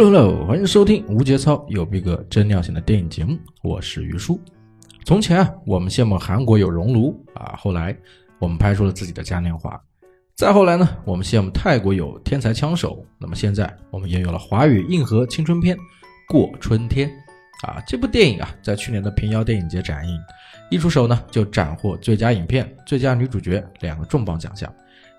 Hello Hello，欢迎收听无节操有逼格真尿性的电影节目，我是于叔。从前啊，我们羡慕韩国有熔炉啊，后来我们拍出了自己的嘉年华。再后来呢，我们羡慕泰国有天才枪手，那么现在我们也有了华语硬核青春片《过春天》啊。这部电影啊，在去年的平遥电影节展映，一出手呢就斩获最佳影片、最佳女主角两个重磅奖项。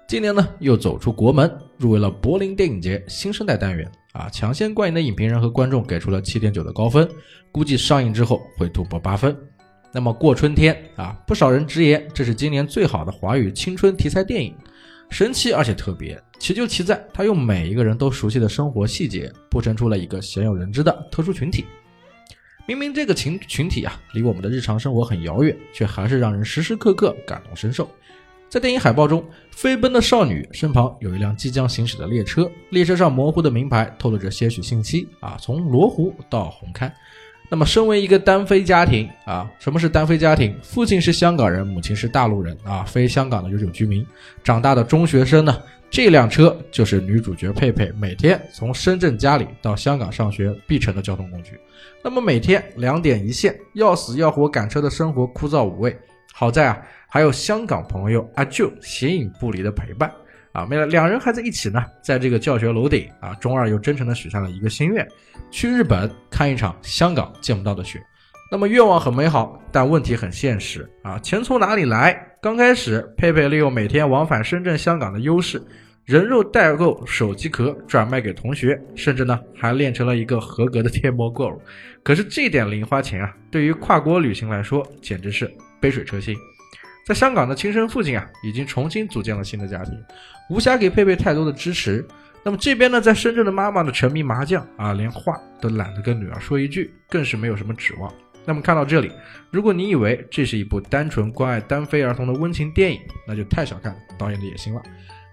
今年呢，又走出国门，入围了柏林电影节新生代单元。啊，抢先观影的影评人和观众给出了七点九的高分，估计上映之后会突破八分。那么过春天啊，不少人直言这是今年最好的华语青春题材电影，神奇而且特别。奇就奇在它用每一个人都熟悉的生活细节，铺陈出了一个鲜有人知的特殊群体。明明这个群群体啊，离我们的日常生活很遥远，却还是让人时时刻刻感同身受。在电影海报中，飞奔的少女身旁有一辆即将行驶的列车，列车上模糊的名牌透露着些许信息啊，从罗湖到红磡。那么，身为一个单飞家庭啊，什么是单飞家庭？父亲是香港人，母亲是大陆人啊，非香港的永久居民。长大的中学生呢，这辆车就是女主角佩佩每天从深圳家里到香港上学必乘的交通工具。那么每天两点一线，要死要活赶车的生活枯燥无味。好在啊。还有香港朋友阿舅形影不离的陪伴啊，没了两人还在一起呢，在这个教学楼顶啊，中二又真诚的许下了一个心愿，去日本看一场香港见不到的雪。那么愿望很美好，但问题很现实啊，钱从哪里来？刚开始佩佩利用每天往返深圳、香港的优势，人肉代购手机壳转卖给同学，甚至呢还练成了一个合格的贴膜 girl。可是这点零花钱啊，对于跨国旅行来说，简直是杯水车薪。在香港的亲生父亲啊，已经重新组建了新的家庭，无暇给佩佩太多的支持。那么这边呢，在深圳的妈妈呢，沉迷麻将啊，连话都懒得跟女儿说一句，更是没有什么指望。那么看到这里，如果你以为这是一部单纯关爱单非儿童的温情电影，那就太小看导演的野心了。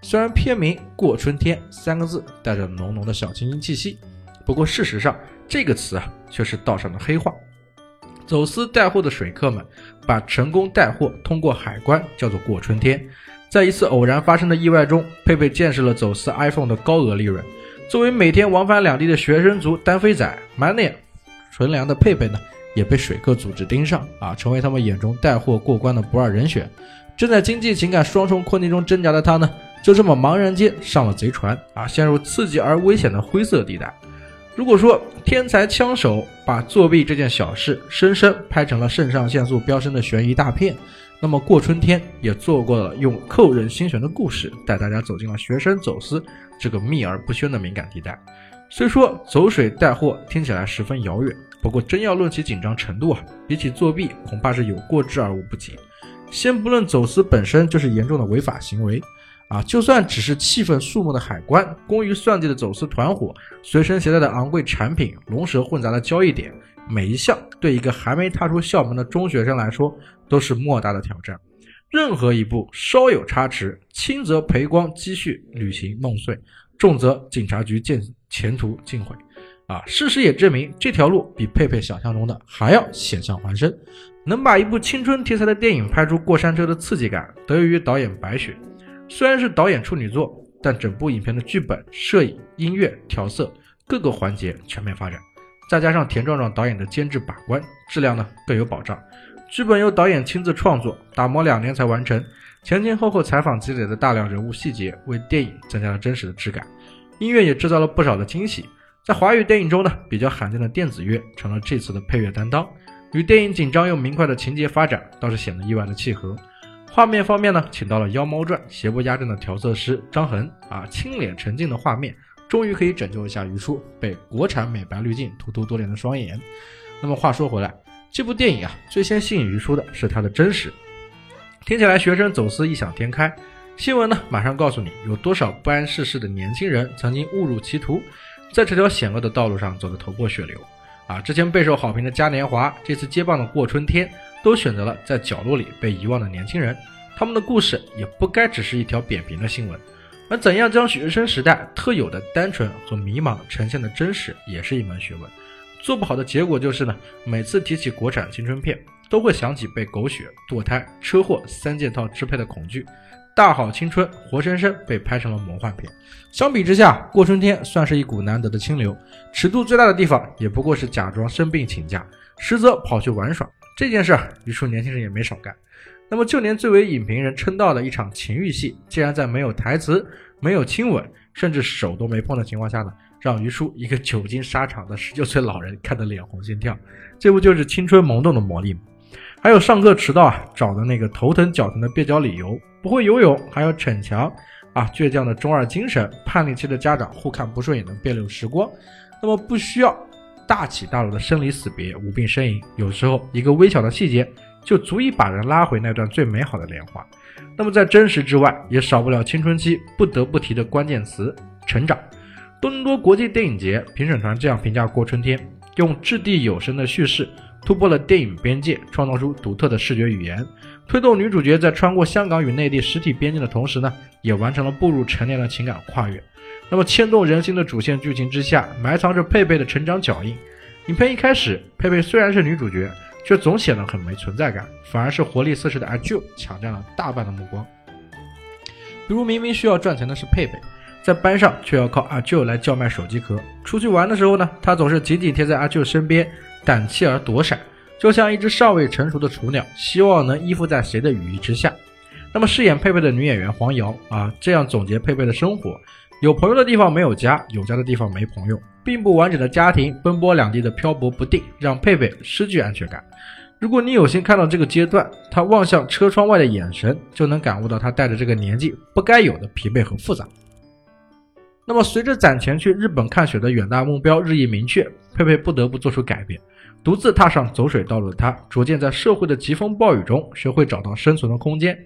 虽然片名“过春天”三个字带着浓浓的小清新气息，不过事实上这个词啊，却是道上的黑话。走私带货的水客们，把成功带货通过海关叫做过春天。在一次偶然发生的意外中，佩佩见识了走私 iPhone 的高额利润。作为每天往返两地的学生族单飞仔，满脸纯良的佩佩呢，也被水客组织盯上啊，成为他们眼中带货过关的不二人选。正在经济情感双重困境中挣扎的他呢，就这么茫然间上了贼船啊，陷入刺激而危险的灰色地带。如果说天才枪手把作弊这件小事深深拍成了肾上腺素飙升的悬疑大片，那么过春天也做过了用扣人心弦的故事，带大家走进了学生走私这个秘而不宣的敏感地带。虽说走水带货听起来十分遥远，不过真要论起紧张程度啊，比起作弊恐怕是有过之而无不及。先不论走私本身就是严重的违法行为。啊，就算只是气愤肃穆的海关，工于算计的走私团伙，随身携带的昂贵产品，龙蛇混杂的交易点，每一项对一个还没踏出校门的中学生来说，都是莫大的挑战。任何一步稍有差池，轻则赔光积蓄、旅行梦碎，重则警察局见前途尽毁。啊，事实也证明，这条路比佩佩想象中的还要险象环生。能把一部青春题材的电影拍出过山车的刺激感，得益于导演白雪。虽然是导演处女作，但整部影片的剧本、摄影、音乐、调色各个环节全面发展，再加上田壮壮导演的监制把关，质量呢更有保障。剧本由导演亲自创作，打磨两年才完成。前前后后采访积累的大量人物细节，为电影增加了真实的质感。音乐也制造了不少的惊喜。在华语电影中呢，比较罕见的电子乐成了这次的配乐担当，与电影紧张又明快的情节发展，倒是显得意外的契合。画面方面呢，请到了《妖猫传》邪不压正的调色师张恒啊，清脸沉静的画面，终于可以拯救一下于叔被国产美白滤镜荼毒多年的双眼。那么话说回来，这部电影啊，最先吸引于叔的是它的真实。听起来学生走私异想天开，新闻呢马上告诉你有多少不谙世事的年轻人曾经误入歧途，在这条险恶的道路上走得头破血流。啊，之前备受好评的嘉年华，这次接棒的过春天。都选择了在角落里被遗忘的年轻人，他们的故事也不该只是一条扁平的新闻，而怎样将学生时代特有的单纯和迷茫呈现的真实，也是一门学问。做不好的结果就是呢，每次提起国产青春片，都会想起被狗血、堕胎、车祸三件套支配的恐惧，大好青春》活生生被拍成了魔幻片。相比之下，《过春天》算是一股难得的清流，尺度最大的地方也不过是假装生病请假，实则跑去玩耍。这件事，于叔年轻人也没少干。那么，就连最为影评人称道的一场情欲戏，竟然在没有台词、没有亲吻，甚至手都没碰的情况下呢，让于叔一个久经沙场的十九岁老人看得脸红心跳。这不就是青春萌动的魔力吗？还有上课迟到啊，找的那个头疼脚疼的蹩脚理由，不会游泳，还要逞强啊，倔强的中二精神，叛逆期的家长互看不顺眼的别扭时光。那么不需要大起大落的生离死别、无病呻吟，有时候一个微小的细节。就足以把人拉回那段最美好的年华。那么在真实之外，也少不了青春期不得不提的关键词——成长。多伦多国际电影节评审团这样评价《过春天》：用掷地有声的叙事突破了电影边界，创造出独特的视觉语言，推动女主角在穿过香港与内地实体边境的同时呢，也完成了步入成年的情感跨越。那么牵动人心的主线剧情之下，埋藏着佩佩的成长脚印。影片一开始，佩佩虽然是女主角。却总显得很没存在感，反而是活力四射的阿舅抢占了大半的目光。比如明明需要赚钱的是佩佩，在班上却要靠阿舅来叫卖手机壳；出去玩的时候呢，他总是紧紧贴在阿舅身边，胆怯而躲闪，就像一只尚未成熟的雏鸟，希望能依附在谁的羽翼之下。那么饰演佩佩的女演员黄瑶啊，这样总结佩佩的生活。有朋友的地方没有家，有家的地方没朋友，并不完整的家庭，奔波两地的漂泊不定，让佩佩失去安全感。如果你有幸看到这个阶段，他望向车窗外的眼神，就能感悟到他带着这个年纪不该有的疲惫和复杂。那么，随着攒钱去日本看雪的远大目标日益明确，佩佩不得不做出改变，独自踏上走水道路的他，逐渐在社会的疾风暴雨中，学会找到生存的空间。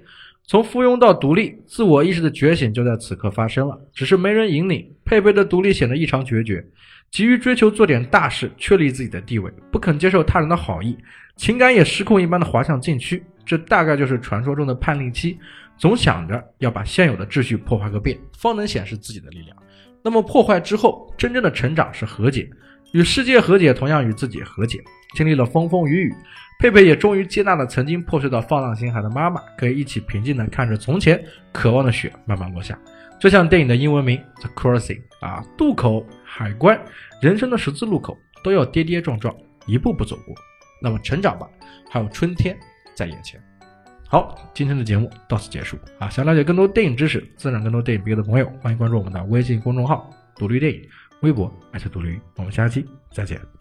从附庸到独立，自我意识的觉醒就在此刻发生了。只是没人引领，佩佩的独立显得异常决绝，急于追求做点大事，确立自己的地位，不肯接受他人的好意，情感也失控一般的滑向禁区。这大概就是传说中的叛逆期，总想着要把现有的秩序破坏个遍，方能显示自己的力量。那么破坏之后，真正的成长是和解，与世界和解，同样与自己和解。经历了风风雨雨。佩佩也终于接纳了曾经破碎到放浪形骸的妈妈，可以一起平静地看着从前渴望的雪慢慢落下，就像电影的英文名《The Crossing》啊，渡口、海关，人生的十字路口都要跌跌撞撞，一步步走过。那么成长吧，还有春天在眼前。好，今天的节目到此结束啊！想了解更多电影知识，增长更多电影鼻的朋友，欢迎关注我们的微信公众号“独立电影”，微博艾特独立。我们下期再见。